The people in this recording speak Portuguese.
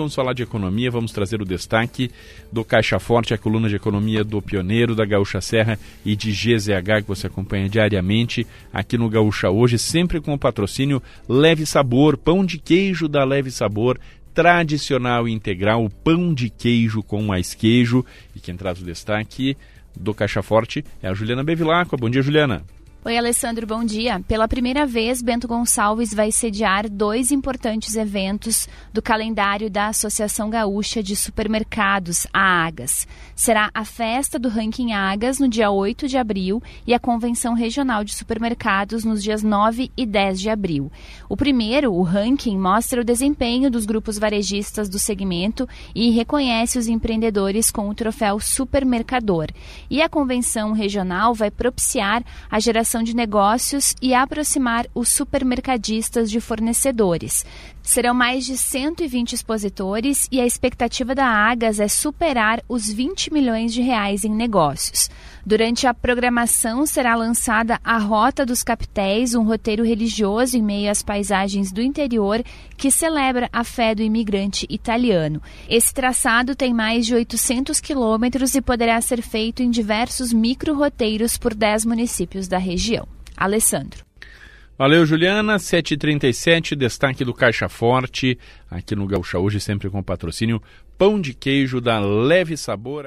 Vamos falar de economia, vamos trazer o destaque do Caixa Forte, a coluna de economia do Pioneiro, da Gaúcha Serra e de GZH, que você acompanha diariamente aqui no Gaúcha Hoje, sempre com o patrocínio Leve Sabor, pão de queijo da Leve Sabor, tradicional e integral, pão de queijo com mais queijo. E quem traz o destaque do Caixa Forte é a Juliana Bevilacqua. Bom dia, Juliana. Oi, Alessandro, bom dia. Pela primeira vez, Bento Gonçalves vai sediar dois importantes eventos do calendário da Associação Gaúcha de Supermercados, a Agas. Será a festa do Ranking Agas no dia 8 de abril e a Convenção Regional de Supermercados nos dias 9 e 10 de abril. O primeiro, o Ranking, mostra o desempenho dos grupos varejistas do segmento e reconhece os empreendedores com o troféu Supermercador. E a Convenção Regional vai propiciar a geração de negócios e aproximar os supermercadistas de fornecedores. Serão mais de 120 expositores e a expectativa da Agas é superar os 20 milhões de reais em negócios. Durante a programação será lançada a Rota dos Capitéis, um roteiro religioso em meio às paisagens do interior que celebra a fé do imigrante italiano. Esse traçado tem mais de 800 quilômetros e poderá ser feito em diversos micro-roteiros por 10 municípios da região. Alessandro. Valeu, Juliana. 7h37, destaque do Caixa Forte, aqui no Gaúcha Hoje, sempre com patrocínio Pão de Queijo da Leve Sabor.